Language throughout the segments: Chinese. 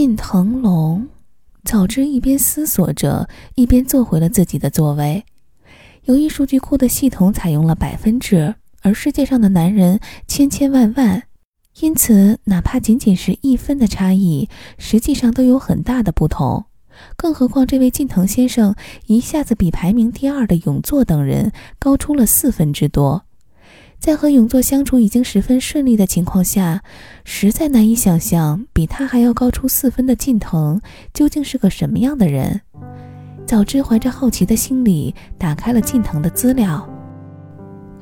近藤龙，早知一边思索着，一边坐回了自己的座位。由于数据库的系统采用了百分制，而世界上的男人千千万万，因此哪怕仅仅是一分的差异，实际上都有很大的不同。更何况这位近藤先生一下子比排名第二的永作等人高出了四分之多。在和永作相处已经十分顺利的情况下，实在难以想象比他还要高出四分的近藤究竟是个什么样的人。早知怀着好奇的心理打开了近藤的资料，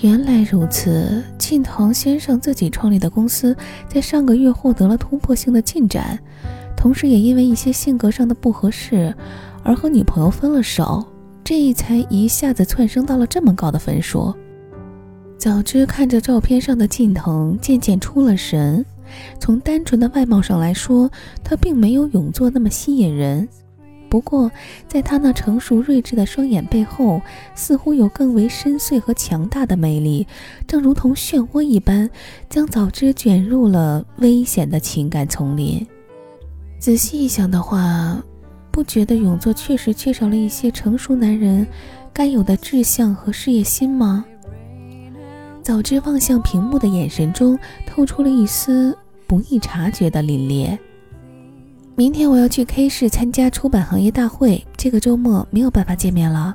原来如此，近藤先生自己创立的公司在上个月获得了突破性的进展，同时也因为一些性格上的不合适而和女朋友分了手，这才一下子窜升到了这么高的分数。早知看着照片上的近藤，渐渐出了神。从单纯的外貌上来说，他并没有永作那么吸引人。不过，在他那成熟睿智的双眼背后，似乎有更为深邃和强大的魅力，正如同漩涡一般，将早知卷入了危险的情感丛林。仔细一想的话，不觉得永作确实缺少了一些成熟男人该有的志向和事业心吗？早知望向屏幕的眼神中透出了一丝不易察觉的凛冽。明天我要去 K 市参加出版行业大会，这个周末没有办法见面了。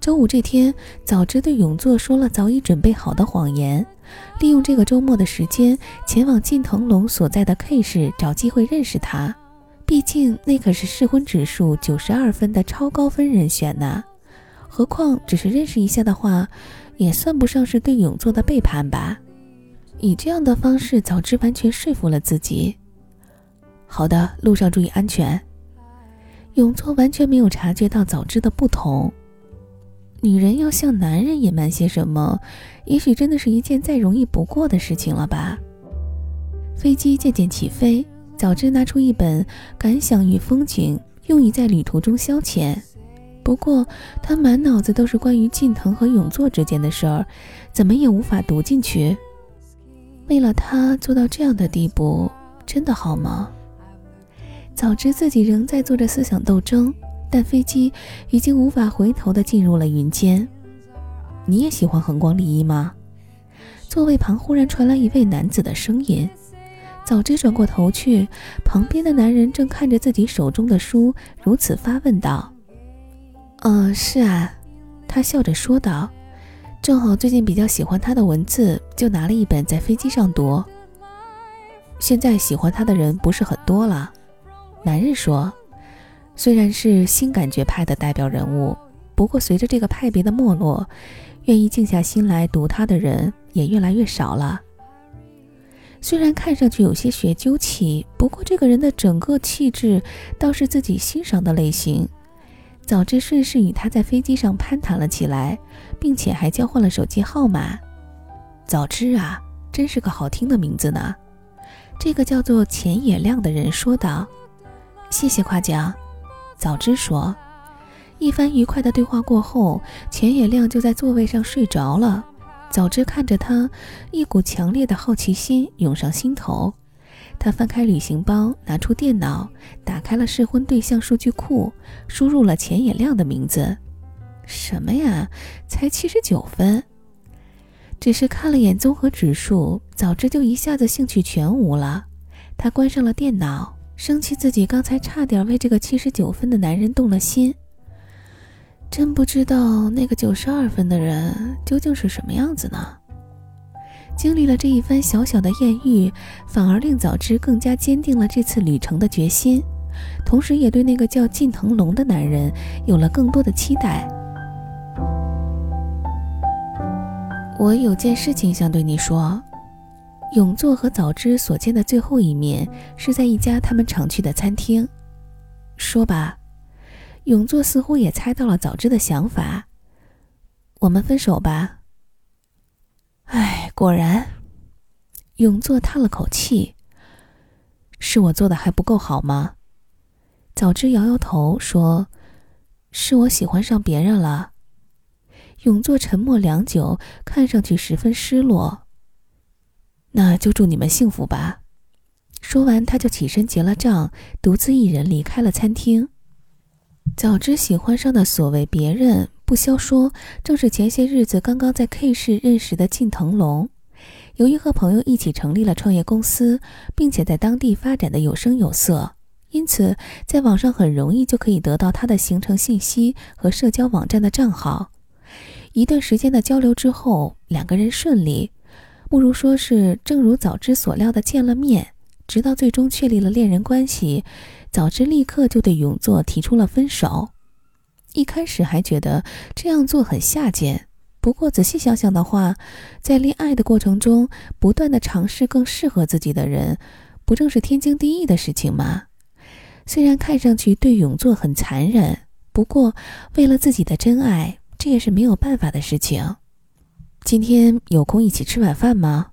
周五这天，早知对永作说了早已准备好的谎言，利用这个周末的时间前往近藤龙所在的 K 市找机会认识他。毕竟那可是适婚指数九十二分的超高分人选呐。何况只是认识一下的话。也算不上是对永作的背叛吧。以这样的方式，早知完全说服了自己。好的，路上注意安全。永作完全没有察觉到早知的不同。女人要向男人隐瞒些什么，也许真的是一件再容易不过的事情了吧。飞机渐渐起飞，早知拿出一本《感想与风景》，用以在旅途中消遣。不过，他满脑子都是关于近藤和永作之间的事儿，怎么也无法读进去。为了他做到这样的地步，真的好吗？早知自己仍在做着思想斗争，但飞机已经无法回头的进入了云间。你也喜欢横光利一吗？座位旁忽然传来一位男子的声音。早知转过头去，旁边的男人正看着自己手中的书，如此发问道。嗯，是啊，他笑着说道。正好最近比较喜欢他的文字，就拿了一本在飞机上读。现在喜欢他的人不是很多了，男人说。虽然是新感觉派的代表人物，不过随着这个派别的没落，愿意静下心来读他的人也越来越少了。虽然看上去有些学究气，不过这个人的整个气质倒是自己欣赏的类型。早知顺势与他在飞机上攀谈了起来，并且还交换了手机号码。早知啊，真是个好听的名字呢。这个叫做钱野亮的人说道：“谢谢夸奖。”早知说。一番愉快的对话过后，钱野亮就在座位上睡着了。早知看着他，一股强烈的好奇心涌上心头。他翻开旅行包，拿出电脑，打开了适婚对象数据库，输入了钱野亮的名字。什么呀，才七十九分！只是看了眼综合指数，早知就一下子兴趣全无了。他关上了电脑，生气自己刚才差点为这个七十九分的男人动了心。真不知道那个九十二分的人究竟是什么样子呢？经历了这一番小小的艳遇，反而令早知更加坚定了这次旅程的决心，同时也对那个叫近藤龙的男人有了更多的期待。我有件事情想对你说。永作和早知所见的最后一面是在一家他们常去的餐厅。说吧。永作似乎也猜到了早知的想法。我们分手吧。唉，果然，永作叹了口气。是我做的还不够好吗？早知摇摇头说：“是我喜欢上别人了。”永作沉默良久，看上去十分失落。那就祝你们幸福吧。说完，他就起身结了账，独自一人离开了餐厅。早知喜欢上的所谓别人，不消说，正是前些日子刚刚在 K 市认识的靳腾龙。由于和朋友一起成立了创业公司，并且在当地发展的有声有色，因此在网上很容易就可以得到他的行程信息和社交网站的账号。一段时间的交流之后，两个人顺利，不如说是正如早知所料的见了面。直到最终确立了恋人关系，早知立刻就对永作提出了分手。一开始还觉得这样做很下贱，不过仔细想想的话，在恋爱的过程中不断的尝试更适合自己的人，不正是天经地义的事情吗？虽然看上去对永作很残忍，不过为了自己的真爱，这也是没有办法的事情。今天有空一起吃晚饭吗？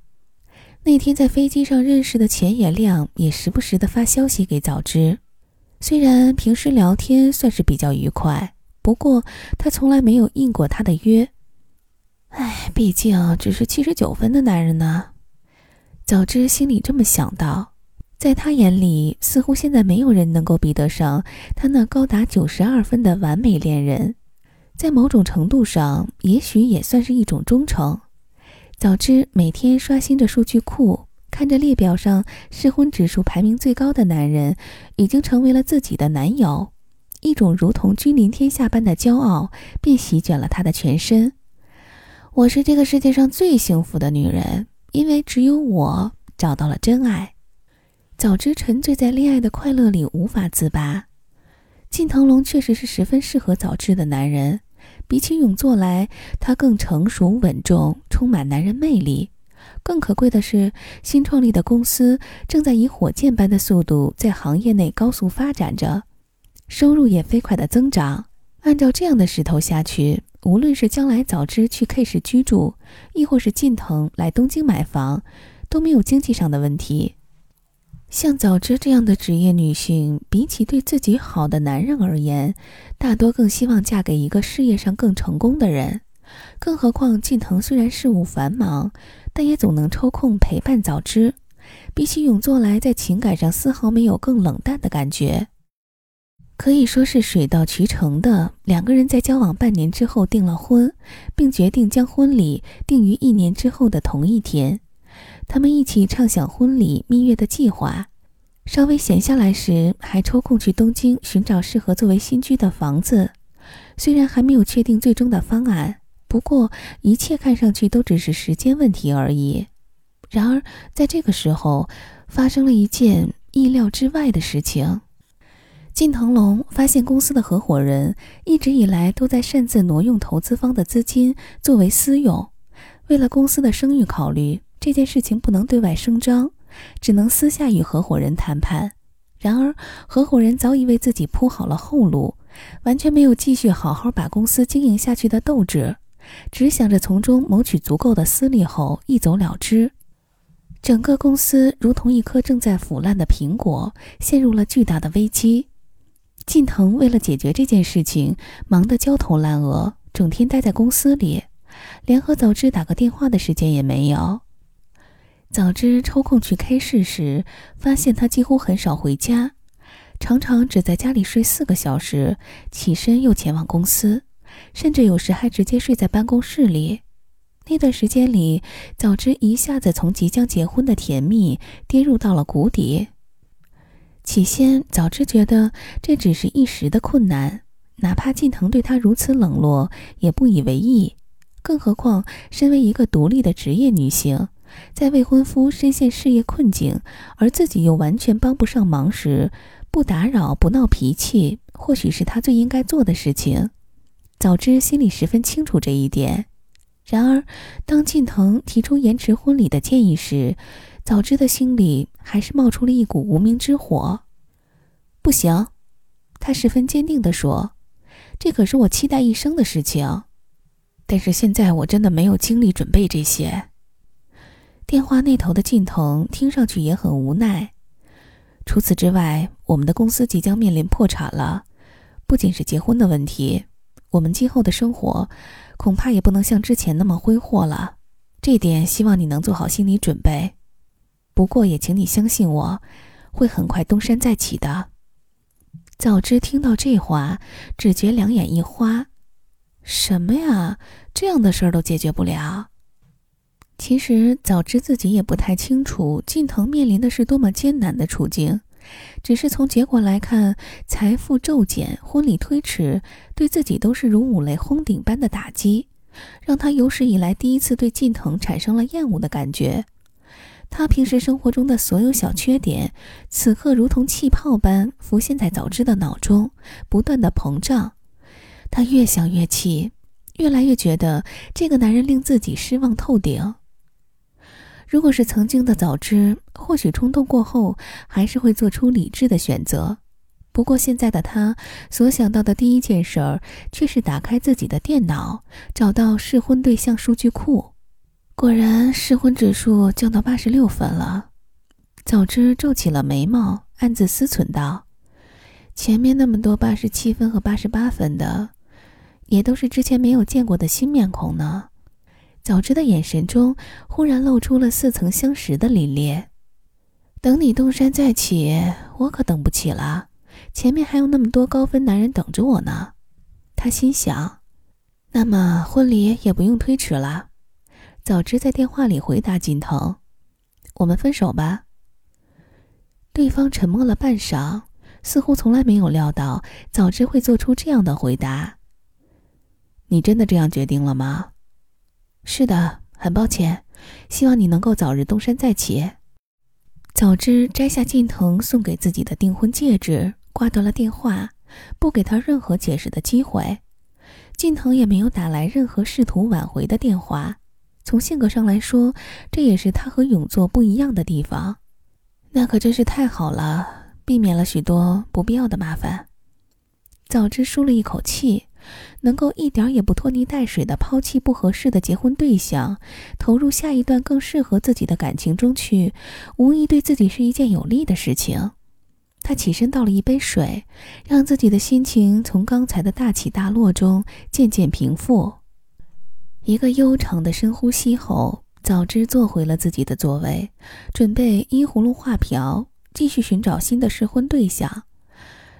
那天在飞机上认识的钱野亮也时不时的发消息给早知，虽然平时聊天算是比较愉快，不过他从来没有应过他的约。哎，毕竟只是七十九分的男人呢。早知心里这么想到，在他眼里，似乎现在没有人能够比得上他那高达九十二分的完美恋人，在某种程度上，也许也算是一种忠诚。早知每天刷新着数据库，看着列表上适婚指数排名最高的男人已经成为了自己的男友，一种如同君临天下般的骄傲便席卷了他的全身。我是这个世界上最幸福的女人，因为只有我找到了真爱。早知沉醉在恋爱的快乐里无法自拔。靳腾龙确实是十分适合早知的男人。比起永作来，他更成熟稳重，充满男人魅力。更可贵的是，新创立的公司正在以火箭般的速度在行业内高速发展着，收入也飞快的增长。按照这样的势头下去，无论是将来早知去 K 市居住，亦或是近藤来东京买房，都没有经济上的问题。像早知这样的职业女性，比起对自己好的男人而言，大多更希望嫁给一个事业上更成功的人。更何况近藤虽然事务繁忙，但也总能抽空陪伴早知。比起永作来，在情感上丝毫没有更冷淡的感觉，可以说是水到渠成的。两个人在交往半年之后订了婚，并决定将婚礼定于一年之后的同一天。他们一起畅想婚礼蜜月的计划，稍微闲下来时，还抽空去东京寻找适合作为新居的房子。虽然还没有确定最终的方案，不过一切看上去都只是时间问题而已。然而，在这个时候，发生了一件意料之外的事情。金腾龙发现公司的合伙人一直以来都在擅自挪用投资方的资金作为私用，为了公司的声誉考虑。这件事情不能对外声张，只能私下与合伙人谈判。然而，合伙人早已为自己铺好了后路，完全没有继续好好把公司经营下去的斗志，只想着从中谋取足够的私利后一走了之。整个公司如同一颗正在腐烂的苹果，陷入了巨大的危机。近藤为了解决这件事情，忙得焦头烂额，整天待在公司里，连和早知打个电话的时间也没有。早知抽空去 K 市时，发现他几乎很少回家，常常只在家里睡四个小时，起身又前往公司，甚至有时还直接睡在办公室里。那段时间里，早知一下子从即将结婚的甜蜜跌入到了谷底。起先，早知觉得这只是一时的困难，哪怕近藤对他如此冷落，也不以为意。更何况，身为一个独立的职业女性。在未婚夫深陷事业困境，而自己又完全帮不上忙时，不打扰、不闹脾气，或许是他最应该做的事情。早知心里十分清楚这一点。然而，当近藤提出延迟婚礼的建议时，早知的心里还是冒出了一股无名之火。不行，他十分坚定地说：“这可是我期待一生的事情。但是现在我真的没有精力准备这些。”电话那头的近藤听上去也很无奈。除此之外，我们的公司即将面临破产了，不仅是结婚的问题，我们今后的生活恐怕也不能像之前那么挥霍了。这点希望你能做好心理准备。不过也请你相信我，会很快东山再起的。早知听到这话，只觉两眼一花。什么呀？这样的事儿都解决不了？其实早知自己也不太清楚，近藤面临的是多么艰难的处境。只是从结果来看，财富骤减、婚礼推迟，对自己都是如五雷轰顶般的打击，让他有史以来第一次对近藤产生了厌恶的感觉。他平时生活中的所有小缺点，此刻如同气泡般浮现在早知的脑中，不断的膨胀。他越想越气，越来越觉得这个男人令自己失望透顶。如果是曾经的早知，或许冲动过后还是会做出理智的选择。不过现在的他所想到的第一件事儿，却是打开自己的电脑，找到适婚对象数据库。果然，试婚指数降到八十六分了。早知皱起了眉毛，暗自思忖道：“前面那么多八十七分和八十八分的，也都是之前没有见过的新面孔呢。”早知的眼神中忽然露出了似曾相识的凛冽。等你东山再起，我可等不起了。前面还有那么多高分男人等着我呢。他心想。那么婚礼也不用推迟了。早知在电话里回答金藤：“我们分手吧。”对方沉默了半晌，似乎从来没有料到早知会做出这样的回答。你真的这样决定了吗？是的，很抱歉，希望你能够早日东山再起。早知摘下近藤送给自己的订婚戒指，挂断了电话，不给他任何解释的机会。近藤也没有打来任何试图挽回的电话。从性格上来说，这也是他和永作不一样的地方。那可真是太好了，避免了许多不必要的麻烦。早知舒了一口气。能够一点也不拖泥带水的抛弃不合适的结婚对象，投入下一段更适合自己的感情中去，无疑对自己是一件有利的事情。他起身倒了一杯水，让自己的心情从刚才的大起大落中渐渐平复。一个悠长的深呼吸后，早知坐回了自己的座位，准备依葫芦画瓢，继续寻找新的试婚对象。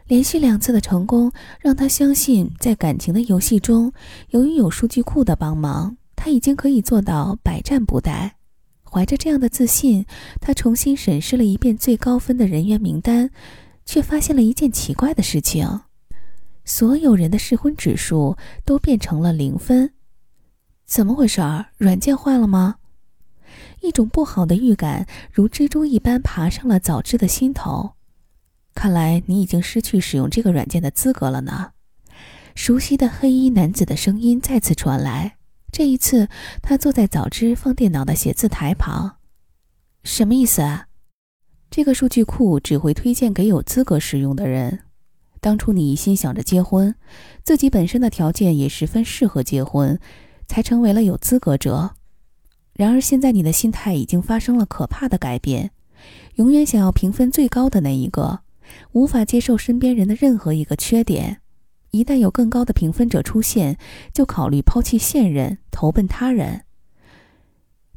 连续两次的成功，让他相信，在感情的游戏中，由于有数据库的帮忙，他已经可以做到百战不殆。怀着这样的自信，他重新审视了一遍最高分的人员名单，却发现了一件奇怪的事情：所有人的试婚指数都变成了零分。怎么回事儿？软件坏了吗？一种不好的预感如蜘蛛一般爬上了早知的心头。看来你已经失去使用这个软件的资格了呢。熟悉的黑衣男子的声音再次传来。这一次，他坐在早知放电脑的写字台旁。什么意思啊？这个数据库只会推荐给有资格使用的人。当初你一心想着结婚，自己本身的条件也十分适合结婚，才成为了有资格者。然而现在你的心态已经发生了可怕的改变，永远想要评分最高的那一个。无法接受身边人的任何一个缺点，一旦有更高的评分者出现，就考虑抛弃现任，投奔他人。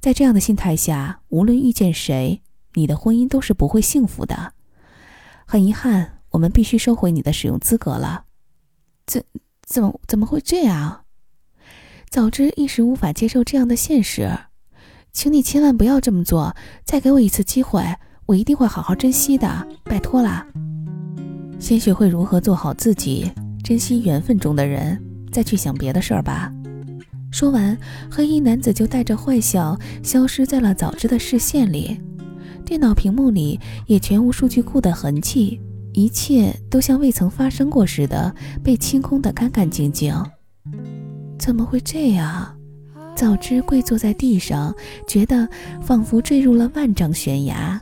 在这样的心态下，无论遇见谁，你的婚姻都是不会幸福的。很遗憾，我们必须收回你的使用资格了。怎怎么怎么会这样？早知一时无法接受这样的现实，请你千万不要这么做，再给我一次机会。我一定会好好珍惜的，拜托啦！先学会如何做好自己，珍惜缘分中的人，再去想别的事儿吧。说完，黑衣男子就带着坏笑消失在了早知的视线里。电脑屏幕里也全无数据库的痕迹，一切都像未曾发生过似的，被清空的干干净净。怎么会这样？早知跪坐在地上，觉得仿佛坠入了万丈悬崖。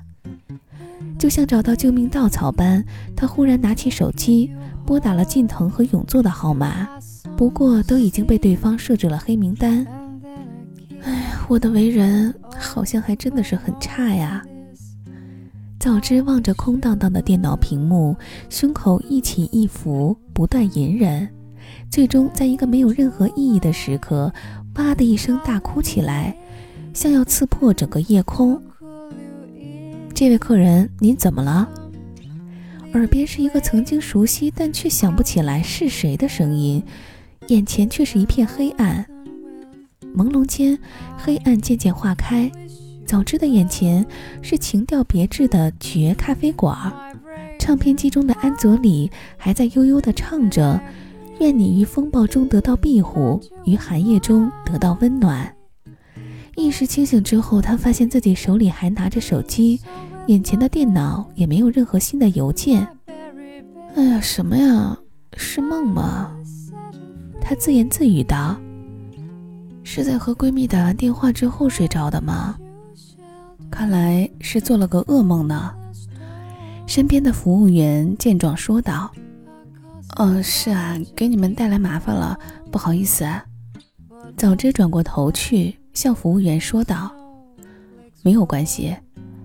就像找到救命稻草般，他忽然拿起手机，拨打了近藤和永作的号码。不过都已经被对方设置了黑名单。哎，我的为人好像还真的是很差呀。早知望着空荡荡的电脑屏幕，胸口一起一伏，不断隐忍，最终在一个没有任何意义的时刻，哇的一声大哭起来，像要刺破整个夜空。这位客人，您怎么了？”耳边是一个曾经熟悉但却想不起来是谁的声音，眼前却是一片黑暗。朦胧间，黑暗渐渐化开。早知的眼前是情调别致的绝咖啡馆，唱片机中的安佐里还在悠悠地唱着：“愿你于风暴中得到庇护，于寒夜中得到温暖。”意识清醒之后，他发现自己手里还拿着手机，眼前的电脑也没有任何新的邮件。哎呀，什么呀？是梦吗？他自言自语道：“是在和闺蜜打完电话之后睡着的吗？”看来是做了个噩梦呢。身边的服务员见状说道：“嗯，是啊，给你们带来麻烦了，不好意思。”啊。”早知转过头去向服务员说道：“没有关系，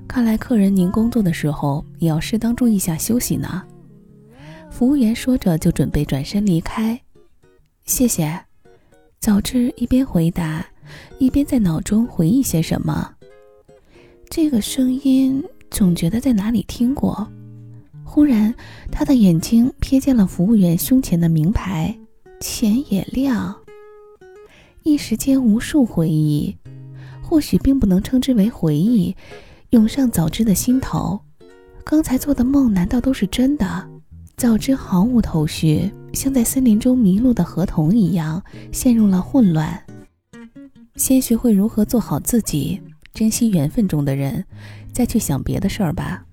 看来客人您工作的时候也要适当注意下休息呢。”服务员说着就准备转身离开。谢谢。早知一边回答，一边在脑中回忆些什么。这个声音总觉得在哪里听过。忽然，他的眼睛瞥见了服务员胸前的名牌“钱也亮”。一时间，无数回忆，或许并不能称之为回忆，涌上早知的心头。刚才做的梦难道都是真的？早知毫无头绪，像在森林中迷路的河童一样，陷入了混乱。先学会如何做好自己。珍惜缘分中的人，再去想别的事儿吧。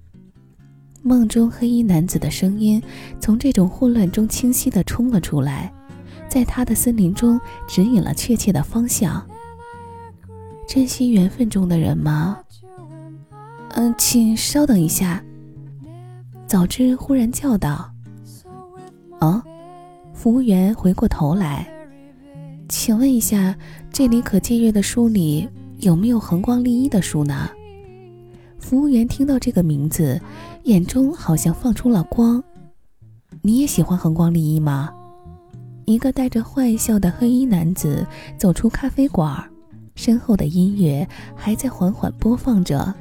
梦中黑衣男子的声音从这种混乱中清晰地冲了出来，在他的森林中指引了确切的方向。珍惜缘分中的人吗？嗯，请稍等一下。早知忽然叫道：“哦！”服务员回过头来，请问一下，这里可借阅的书里？有没有恒光立一的书呢？服务员听到这个名字，眼中好像放出了光。你也喜欢恒光利一吗？一个带着坏笑的黑衣男子走出咖啡馆，身后的音乐还在缓缓播放着。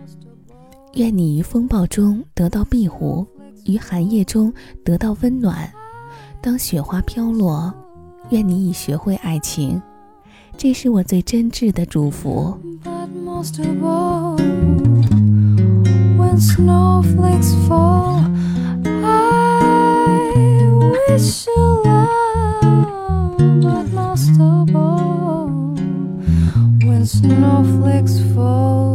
愿你于风暴中得到庇护，于寒夜中得到温暖。当雪花飘落，愿你已学会爱情。这是我最真挚的祝福。snowflakes fall. I wish you love, but most of all, when snowflakes fall.